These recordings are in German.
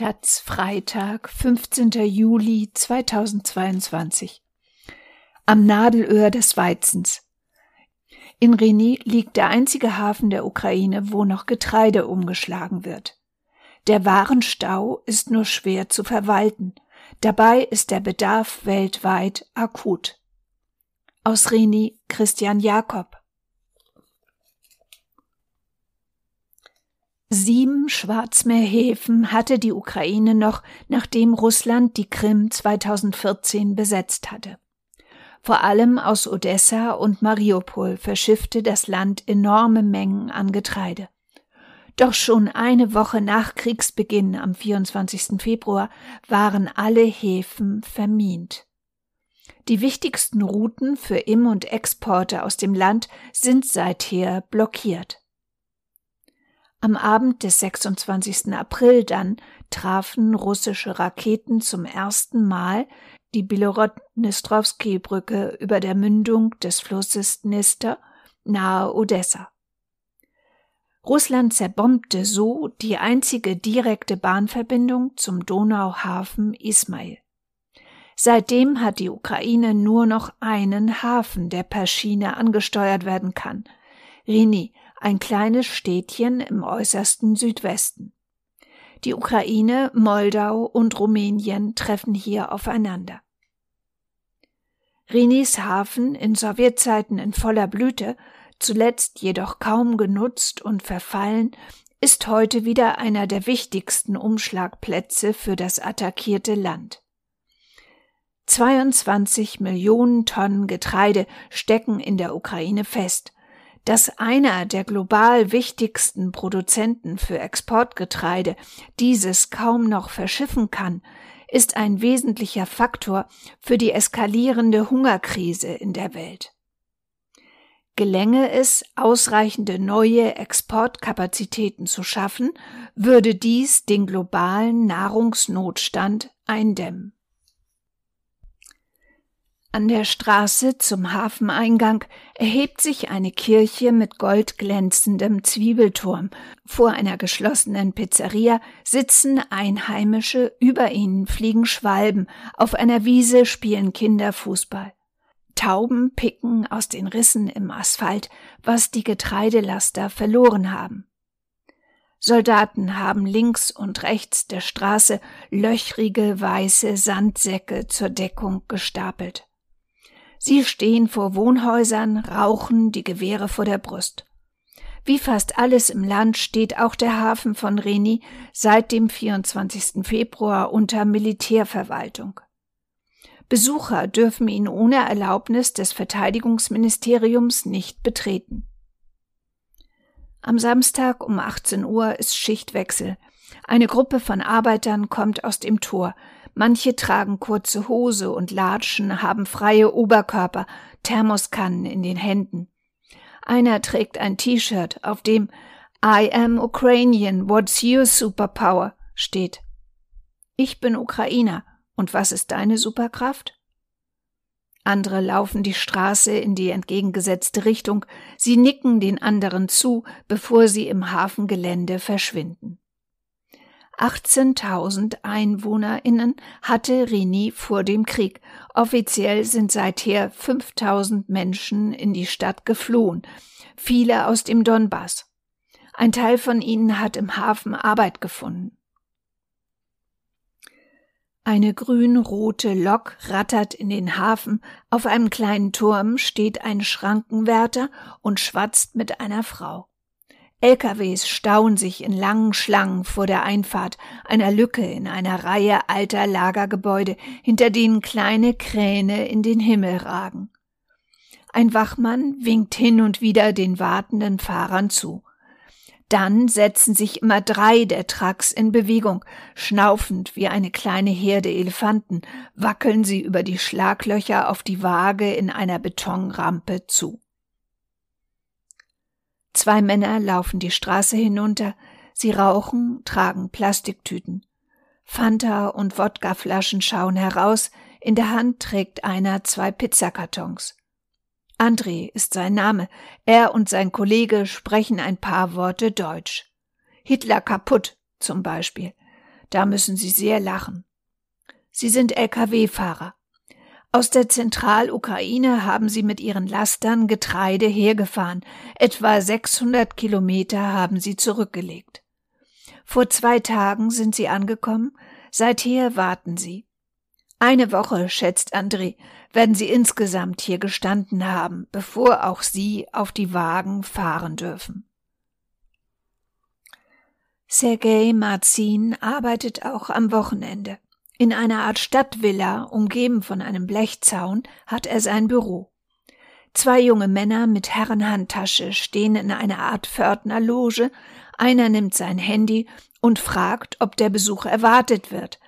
Taz Freitag, 15. Juli 2022. Am Nadelöhr des Weizens. In Reni liegt der einzige Hafen der Ukraine, wo noch Getreide umgeschlagen wird. Der Warenstau ist nur schwer zu verwalten. Dabei ist der Bedarf weltweit akut. Aus Reni Christian Jakob. Sieben Schwarzmeerhäfen hatte die Ukraine noch, nachdem Russland die Krim 2014 besetzt hatte. Vor allem aus Odessa und Mariupol verschiffte das Land enorme Mengen an Getreide. Doch schon eine Woche nach Kriegsbeginn am 24. Februar waren alle Häfen vermint. Die wichtigsten Routen für Im- und Exporte aus dem Land sind seither blockiert. Am Abend des 26. April dann trafen russische Raketen zum ersten Mal die Bilorod-Dnistrowski-Brücke über der Mündung des Flusses Dnister nahe Odessa. Russland zerbombte so die einzige direkte Bahnverbindung zum Donauhafen Ismail. Seitdem hat die Ukraine nur noch einen Hafen, der per Schiene angesteuert werden kann. Rini, ein kleines Städtchen im äußersten Südwesten. Die Ukraine, Moldau und Rumänien treffen hier aufeinander. Rinis Hafen in Sowjetzeiten in voller Blüte, zuletzt jedoch kaum genutzt und verfallen, ist heute wieder einer der wichtigsten Umschlagplätze für das attackierte Land. 22 Millionen Tonnen Getreide stecken in der Ukraine fest, dass einer der global wichtigsten Produzenten für Exportgetreide dieses kaum noch verschiffen kann, ist ein wesentlicher Faktor für die eskalierende Hungerkrise in der Welt. Gelänge es, ausreichende neue Exportkapazitäten zu schaffen, würde dies den globalen Nahrungsnotstand eindämmen. An der Straße zum Hafeneingang erhebt sich eine Kirche mit goldglänzendem Zwiebelturm. Vor einer geschlossenen Pizzeria sitzen Einheimische, über ihnen fliegen Schwalben, auf einer Wiese spielen Kinder Fußball. Tauben picken aus den Rissen im Asphalt, was die Getreidelaster verloren haben. Soldaten haben links und rechts der Straße löchrige weiße Sandsäcke zur Deckung gestapelt. Sie stehen vor Wohnhäusern, rauchen die Gewehre vor der Brust. Wie fast alles im Land steht auch der Hafen von Reni seit dem 24. Februar unter Militärverwaltung. Besucher dürfen ihn ohne Erlaubnis des Verteidigungsministeriums nicht betreten. Am Samstag um 18 Uhr ist Schichtwechsel. Eine Gruppe von Arbeitern kommt aus dem Tor, Manche tragen kurze Hose und Latschen, haben freie Oberkörper, Thermoskannen in den Händen. Einer trägt ein T-Shirt, auf dem I am Ukrainian, what's your superpower steht. Ich bin Ukrainer, und was ist deine Superkraft? Andere laufen die Straße in die entgegengesetzte Richtung, sie nicken den anderen zu, bevor sie im Hafengelände verschwinden. 18.000 EinwohnerInnen hatte Rini vor dem Krieg. Offiziell sind seither 5.000 Menschen in die Stadt geflohen, viele aus dem Donbass. Ein Teil von ihnen hat im Hafen Arbeit gefunden. Eine grün-rote Lok rattert in den Hafen, auf einem kleinen Turm steht ein Schrankenwärter und schwatzt mit einer Frau. LKWs stauen sich in langen Schlangen vor der Einfahrt einer Lücke in einer Reihe alter Lagergebäude, hinter denen kleine Kräne in den Himmel ragen. Ein Wachmann winkt hin und wieder den wartenden Fahrern zu. Dann setzen sich immer drei der Trucks in Bewegung. Schnaufend wie eine kleine Herde Elefanten wackeln sie über die Schlaglöcher auf die Waage in einer Betonrampe zu. Zwei Männer laufen die Straße hinunter, sie rauchen, tragen Plastiktüten. Fanta und Wodkaflaschen schauen heraus, in der Hand trägt einer zwei Pizzakartons. André ist sein Name, er und sein Kollege sprechen ein paar Worte Deutsch. Hitler kaputt zum Beispiel. Da müssen Sie sehr lachen. Sie sind Lkw-Fahrer. Aus der Zentralukraine haben sie mit ihren Lastern Getreide hergefahren. Etwa 600 Kilometer haben sie zurückgelegt. Vor zwei Tagen sind sie angekommen. Seither warten sie. Eine Woche, schätzt André, werden sie insgesamt hier gestanden haben, bevor auch sie auf die Wagen fahren dürfen. Sergei Marzin arbeitet auch am Wochenende. In einer Art Stadtvilla, umgeben von einem Blechzaun, hat er sein Büro. Zwei junge Männer mit Herrenhandtasche stehen in einer Art Pförtnerloge, einer nimmt sein Handy und fragt, ob der Besuch erwartet wird.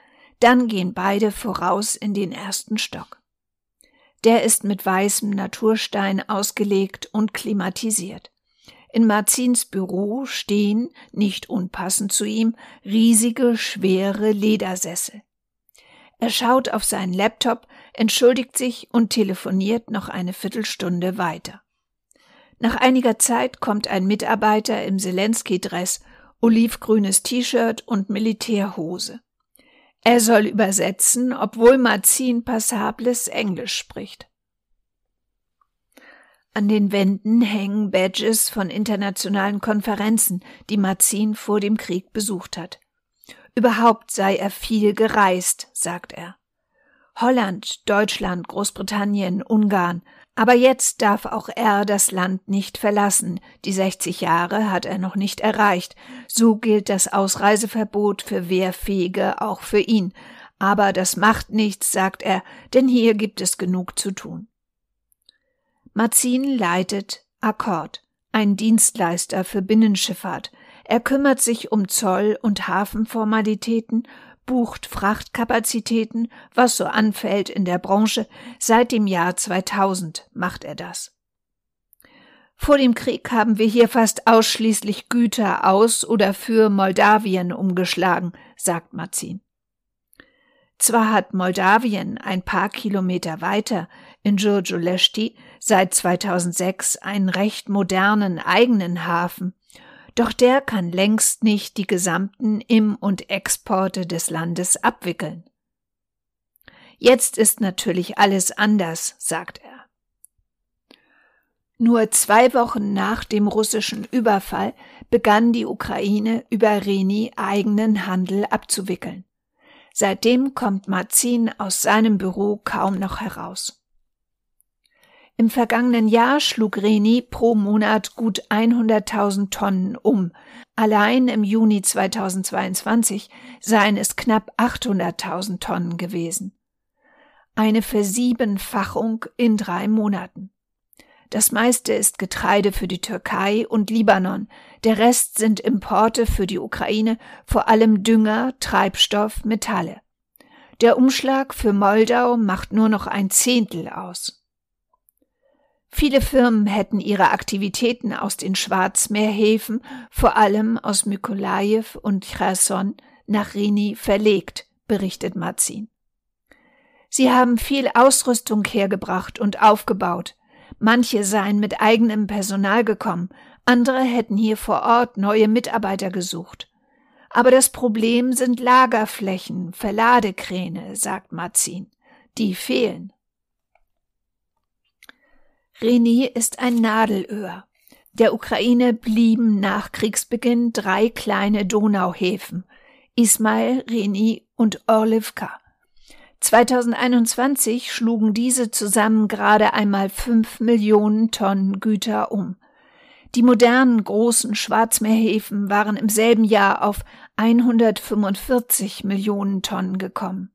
Dann gehen beide voraus in den ersten Stock. Der ist mit weißem Naturstein ausgelegt und klimatisiert. In Marzins Büro stehen, nicht unpassend zu ihm, riesige, schwere Ledersessel. Er schaut auf seinen Laptop, entschuldigt sich und telefoniert noch eine Viertelstunde weiter. Nach einiger Zeit kommt ein Mitarbeiter im Zelensky-Dress, olivgrünes T-Shirt und Militärhose. Er soll übersetzen, obwohl Marzin passables Englisch spricht. An den Wänden hängen Badges von internationalen Konferenzen, die Marzin vor dem Krieg besucht hat. Überhaupt sei er viel gereist, sagt er. Holland, Deutschland, Großbritannien, Ungarn. Aber jetzt darf auch er das Land nicht verlassen. Die 60 Jahre hat er noch nicht erreicht. So gilt das Ausreiseverbot für Wehrfähige auch für ihn. Aber das macht nichts, sagt er, denn hier gibt es genug zu tun. Marzin leitet Akkord, ein Dienstleister für Binnenschifffahrt, er kümmert sich um Zoll- und Hafenformalitäten, bucht Frachtkapazitäten, was so anfällt in der Branche. Seit dem Jahr 2000 macht er das. Vor dem Krieg haben wir hier fast ausschließlich Güter aus oder für Moldawien umgeschlagen, sagt Marzin. Zwar hat Moldawien ein paar Kilometer weiter in Giurgiuleshti seit 2006 einen recht modernen eigenen Hafen, doch der kann längst nicht die gesamten Im- und Exporte des Landes abwickeln. Jetzt ist natürlich alles anders, sagt er. Nur zwei Wochen nach dem russischen Überfall begann die Ukraine über Reni eigenen Handel abzuwickeln. Seitdem kommt Marzin aus seinem Büro kaum noch heraus. Im vergangenen Jahr schlug Reni pro Monat gut 100.000 Tonnen um. Allein im Juni 2022 seien es knapp 800.000 Tonnen gewesen. Eine Versiebenfachung in drei Monaten. Das meiste ist Getreide für die Türkei und Libanon, der Rest sind Importe für die Ukraine, vor allem Dünger, Treibstoff, Metalle. Der Umschlag für Moldau macht nur noch ein Zehntel aus. Viele Firmen hätten ihre Aktivitäten aus den Schwarzmeerhäfen, vor allem aus Mykolajew und Cherson, nach Rini verlegt, berichtet Mazin. Sie haben viel Ausrüstung hergebracht und aufgebaut. Manche seien mit eigenem Personal gekommen, andere hätten hier vor Ort neue Mitarbeiter gesucht. Aber das Problem sind Lagerflächen, Verladekräne, sagt Mazin. Die fehlen. Reni ist ein Nadelöhr. Der Ukraine blieben nach Kriegsbeginn drei kleine Donauhäfen, Ismail, Reni und Orlivka. 2021 schlugen diese zusammen gerade einmal fünf Millionen Tonnen Güter um. Die modernen großen Schwarzmeerhäfen waren im selben Jahr auf 145 Millionen Tonnen gekommen.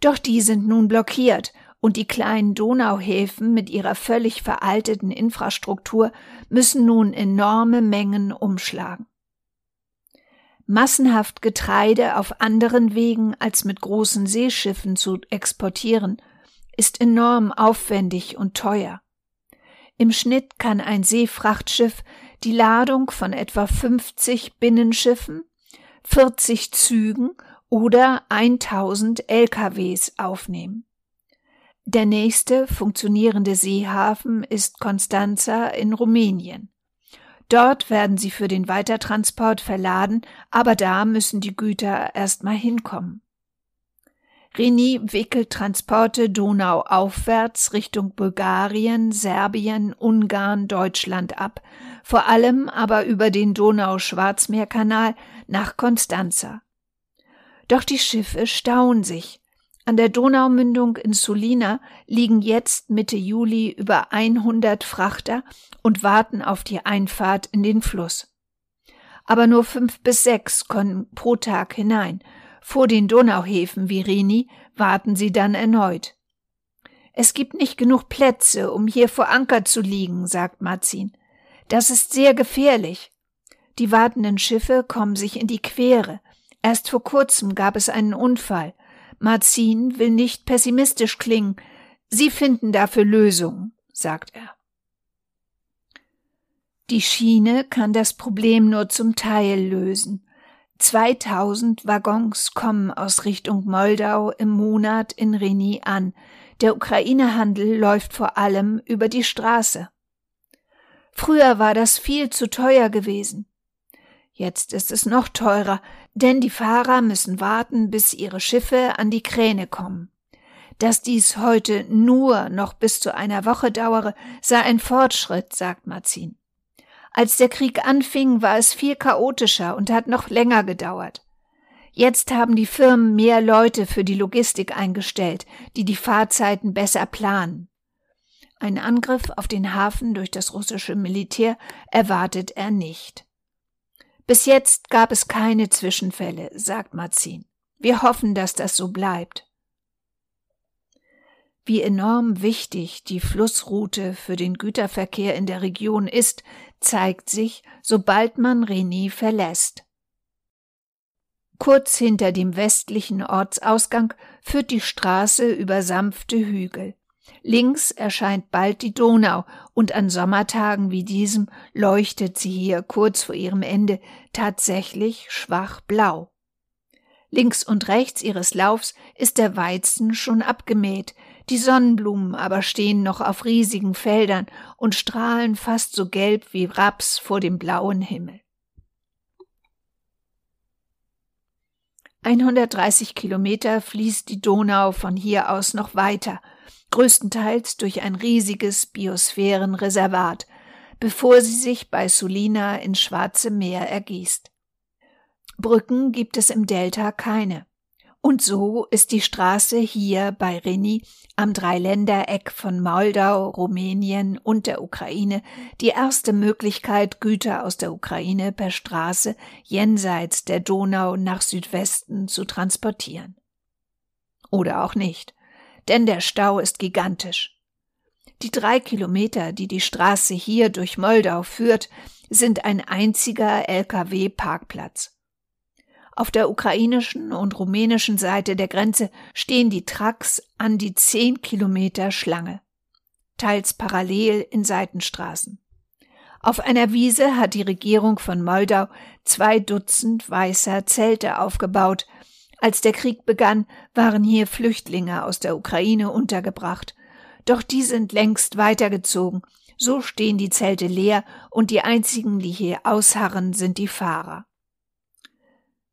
Doch die sind nun blockiert und die kleinen Donauhäfen mit ihrer völlig veralteten Infrastruktur müssen nun enorme Mengen umschlagen. Massenhaft Getreide auf anderen Wegen als mit großen Seeschiffen zu exportieren, ist enorm aufwendig und teuer. Im Schnitt kann ein Seefrachtschiff die Ladung von etwa 50 Binnenschiffen, 40 Zügen oder 1000 LKWs aufnehmen. Der nächste funktionierende Seehafen ist Constanza in Rumänien. Dort werden sie für den Weitertransport verladen, aber da müssen die Güter erst mal hinkommen. Rini wickelt Transporte Donau aufwärts Richtung Bulgarien, Serbien, Ungarn, Deutschland ab, vor allem aber über den Donau-Schwarzmeerkanal nach Konstanza. Doch die Schiffe stauen sich. An der Donaumündung in Sulina liegen jetzt Mitte Juli über 100 Frachter und warten auf die Einfahrt in den Fluss. Aber nur fünf bis sechs können pro Tag hinein. Vor den Donauhäfen wie Rini warten sie dann erneut. Es gibt nicht genug Plätze, um hier vor Anker zu liegen, sagt Marzin. Das ist sehr gefährlich. Die wartenden Schiffe kommen sich in die Quere. Erst vor kurzem gab es einen Unfall. Marzin will nicht pessimistisch klingen. Sie finden dafür Lösungen, sagt er. Die Schiene kann das Problem nur zum Teil lösen. 2000 Waggons kommen aus Richtung Moldau im Monat in Reni an. Der Ukraine-Handel läuft vor allem über die Straße. Früher war das viel zu teuer gewesen. Jetzt ist es noch teurer, denn die Fahrer müssen warten, bis ihre Schiffe an die Kräne kommen. Dass dies heute nur noch bis zu einer Woche dauere, sei ein Fortschritt, sagt Marzin. Als der Krieg anfing, war es viel chaotischer und hat noch länger gedauert. Jetzt haben die Firmen mehr Leute für die Logistik eingestellt, die die Fahrzeiten besser planen. Ein Angriff auf den Hafen durch das russische Militär erwartet er nicht. Bis jetzt gab es keine Zwischenfälle, sagt Marzin. Wir hoffen, dass das so bleibt. Wie enorm wichtig die Flussroute für den Güterverkehr in der Region ist, zeigt sich, sobald man René verlässt. Kurz hinter dem westlichen Ortsausgang führt die Straße über sanfte Hügel. Links erscheint bald die Donau, und an Sommertagen wie diesem leuchtet sie hier kurz vor ihrem Ende tatsächlich schwach blau. Links und rechts ihres Laufs ist der Weizen schon abgemäht, die Sonnenblumen aber stehen noch auf riesigen Feldern und strahlen fast so gelb wie Raps vor dem blauen Himmel. 130 Kilometer fließt die Donau von hier aus noch weiter, größtenteils durch ein riesiges Biosphärenreservat, bevor sie sich bei Sulina ins Schwarze Meer ergießt. Brücken gibt es im Delta keine. Und so ist die Straße hier bei Reni am Dreiländereck von Moldau, Rumänien und der Ukraine die erste Möglichkeit, Güter aus der Ukraine per Straße jenseits der Donau nach Südwesten zu transportieren. Oder auch nicht, denn der Stau ist gigantisch. Die drei Kilometer, die die Straße hier durch Moldau führt, sind ein einziger Lkw-Parkplatz. Auf der ukrainischen und rumänischen Seite der Grenze stehen die Trucks an die zehn Kilometer Schlange, teils parallel in Seitenstraßen. Auf einer Wiese hat die Regierung von Moldau zwei Dutzend weißer Zelte aufgebaut. Als der Krieg begann, waren hier Flüchtlinge aus der Ukraine untergebracht. Doch die sind längst weitergezogen. So stehen die Zelte leer und die einzigen, die hier ausharren, sind die Fahrer.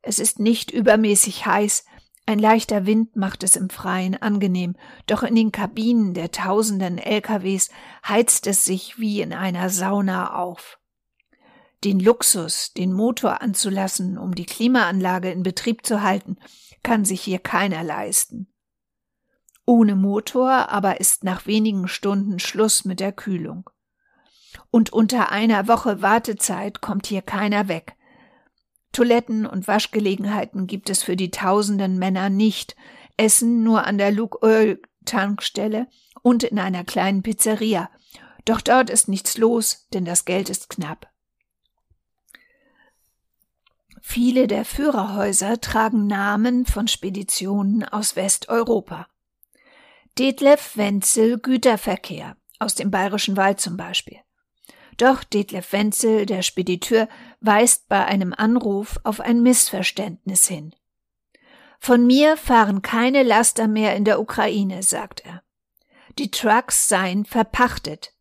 Es ist nicht übermäßig heiß, ein leichter Wind macht es im Freien angenehm, doch in den Kabinen der tausenden LKWs heizt es sich wie in einer Sauna auf. Den Luxus, den Motor anzulassen, um die Klimaanlage in Betrieb zu halten, kann sich hier keiner leisten. Ohne Motor aber ist nach wenigen Stunden Schluss mit der Kühlung. Und unter einer Woche Wartezeit kommt hier keiner weg. Toiletten und Waschgelegenheiten gibt es für die tausenden Männer nicht, Essen nur an der Luke Oil Tankstelle und in einer kleinen Pizzeria. Doch dort ist nichts los, denn das Geld ist knapp. Viele der Führerhäuser tragen Namen von Speditionen aus Westeuropa. Detlef Wenzel Güterverkehr aus dem Bayerischen Wald zum Beispiel. Doch Detlef Wenzel, der Spediteur, weist bei einem Anruf auf ein Missverständnis hin. Von mir fahren keine Laster mehr in der Ukraine, sagt er. Die Trucks seien verpachtet.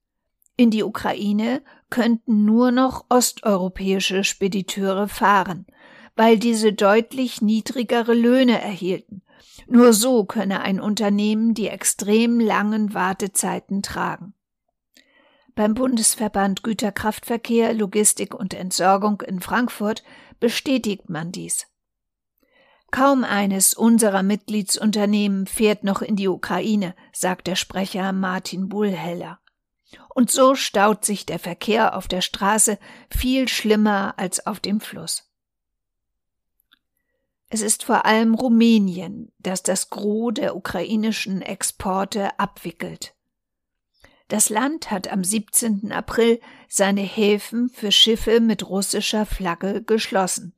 In die Ukraine könnten nur noch osteuropäische Spediteure fahren, weil diese deutlich niedrigere Löhne erhielten. Nur so könne ein Unternehmen die extrem langen Wartezeiten tragen. Beim Bundesverband Güterkraftverkehr, Logistik und Entsorgung in Frankfurt bestätigt man dies. Kaum eines unserer Mitgliedsunternehmen fährt noch in die Ukraine, sagt der Sprecher Martin Bullheller. Und so staut sich der Verkehr auf der Straße viel schlimmer als auf dem Fluss. Es ist vor allem Rumänien, das das Gros der ukrainischen Exporte abwickelt. Das Land hat am 17. April seine Häfen für Schiffe mit russischer Flagge geschlossen.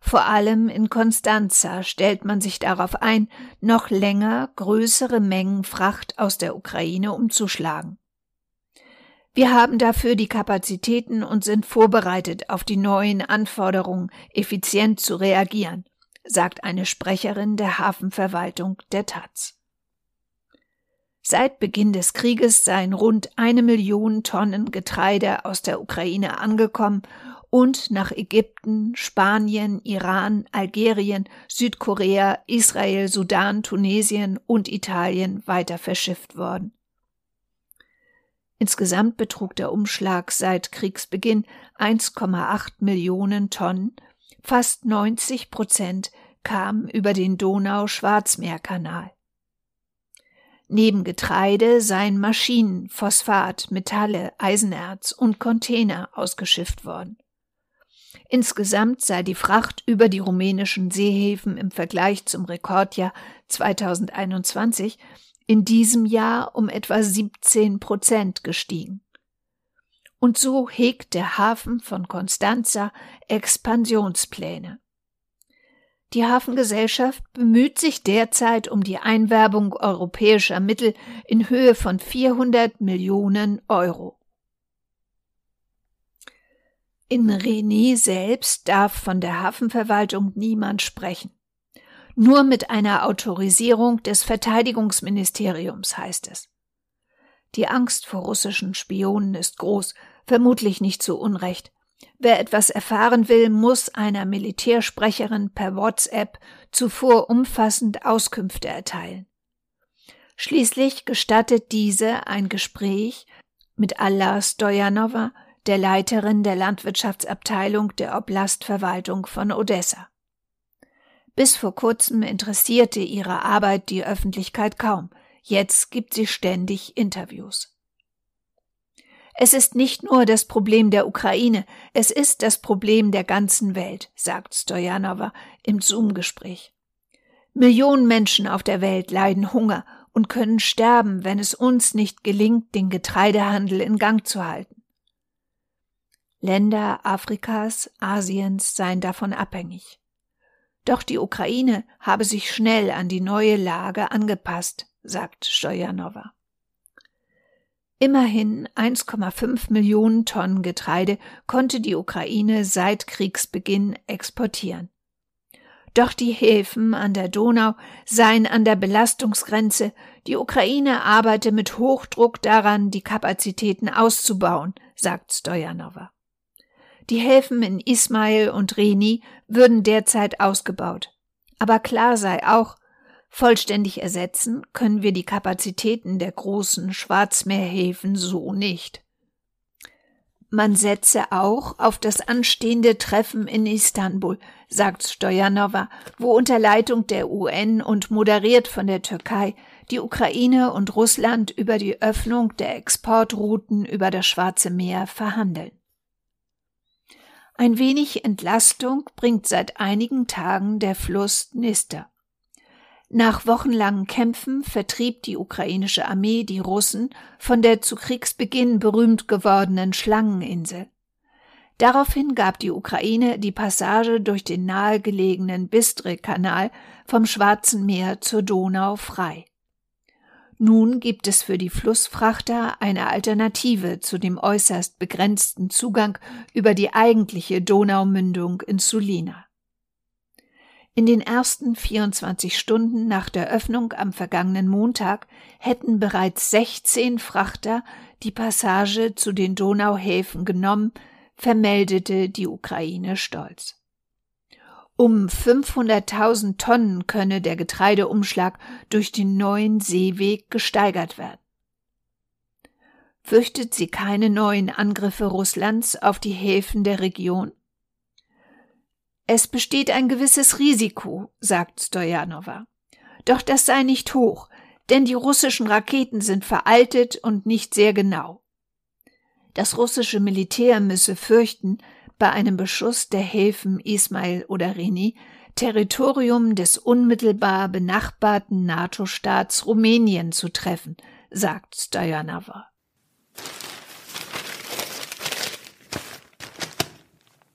Vor allem in Constanza stellt man sich darauf ein, noch länger größere Mengen Fracht aus der Ukraine umzuschlagen. Wir haben dafür die Kapazitäten und sind vorbereitet, auf die neuen Anforderungen effizient zu reagieren, sagt eine Sprecherin der Hafenverwaltung der Taz. Seit Beginn des Krieges seien rund eine Million Tonnen Getreide aus der Ukraine angekommen und nach Ägypten, Spanien, Iran, Algerien, Südkorea, Israel, Sudan, Tunesien und Italien weiter verschifft worden. Insgesamt betrug der Umschlag seit Kriegsbeginn 1,8 Millionen Tonnen, fast 90 Prozent kamen über den Donau-Schwarzmeer-Kanal. Neben Getreide seien Maschinen, Phosphat, Metalle, Eisenerz und Container ausgeschifft worden. Insgesamt sei die Fracht über die rumänischen Seehäfen im Vergleich zum Rekordjahr 2021 in diesem Jahr um etwa 17 Prozent gestiegen. Und so hegt der Hafen von Constanza Expansionspläne. Die Hafengesellschaft bemüht sich derzeit um die Einwerbung europäischer Mittel in Höhe von 400 Millionen Euro. In René selbst darf von der Hafenverwaltung niemand sprechen. Nur mit einer Autorisierung des Verteidigungsministeriums heißt es. Die Angst vor russischen Spionen ist groß, vermutlich nicht zu Unrecht. Wer etwas erfahren will, muss einer Militärsprecherin per WhatsApp zuvor umfassend Auskünfte erteilen. Schließlich gestattet diese ein Gespräch mit Allah Stojanova, der Leiterin der Landwirtschaftsabteilung der Oblastverwaltung von Odessa. Bis vor kurzem interessierte ihre Arbeit die Öffentlichkeit kaum. Jetzt gibt sie ständig Interviews. Es ist nicht nur das Problem der Ukraine, es ist das Problem der ganzen Welt, sagt Stojanova im Zoom-Gespräch. Millionen Menschen auf der Welt leiden Hunger und können sterben, wenn es uns nicht gelingt, den Getreidehandel in Gang zu halten. Länder Afrikas, Asiens seien davon abhängig. Doch die Ukraine habe sich schnell an die neue Lage angepasst, sagt Stojanova. Immerhin 1,5 Millionen Tonnen Getreide konnte die Ukraine seit Kriegsbeginn exportieren. Doch die Häfen an der Donau seien an der Belastungsgrenze, die Ukraine arbeite mit Hochdruck daran, die Kapazitäten auszubauen, sagt Stojanova. Die Häfen in Ismail und Reni würden derzeit ausgebaut. Aber klar sei auch, vollständig ersetzen können wir die Kapazitäten der großen Schwarzmeerhäfen so nicht. Man setze auch auf das anstehende Treffen in Istanbul, sagt Stojanova, wo unter Leitung der UN und moderiert von der Türkei die Ukraine und Russland über die Öffnung der Exportrouten über das Schwarze Meer verhandeln. Ein wenig Entlastung bringt seit einigen Tagen der Fluss Dnister. Nach wochenlangen Kämpfen vertrieb die ukrainische Armee die Russen von der zu Kriegsbeginn berühmt gewordenen Schlangeninsel. Daraufhin gab die Ukraine die Passage durch den nahegelegenen Bistre-Kanal vom Schwarzen Meer zur Donau frei. Nun gibt es für die Flussfrachter eine Alternative zu dem äußerst begrenzten Zugang über die eigentliche Donaumündung in Sulina. In den ersten 24 Stunden nach der Öffnung am vergangenen Montag hätten bereits 16 Frachter die Passage zu den Donauhäfen genommen, vermeldete die Ukraine stolz. Um 500.000 Tonnen könne der Getreideumschlag durch den neuen Seeweg gesteigert werden. Fürchtet sie keine neuen Angriffe Russlands auf die Häfen der Region? Es besteht ein gewisses Risiko, sagt Stojanova. Doch das sei nicht hoch, denn die russischen Raketen sind veraltet und nicht sehr genau. Das russische Militär müsse fürchten, bei einem Beschuss der Häfen Ismail oder Reni Territorium des unmittelbar benachbarten NATO-Staats Rumänien zu treffen, sagt Stojanova.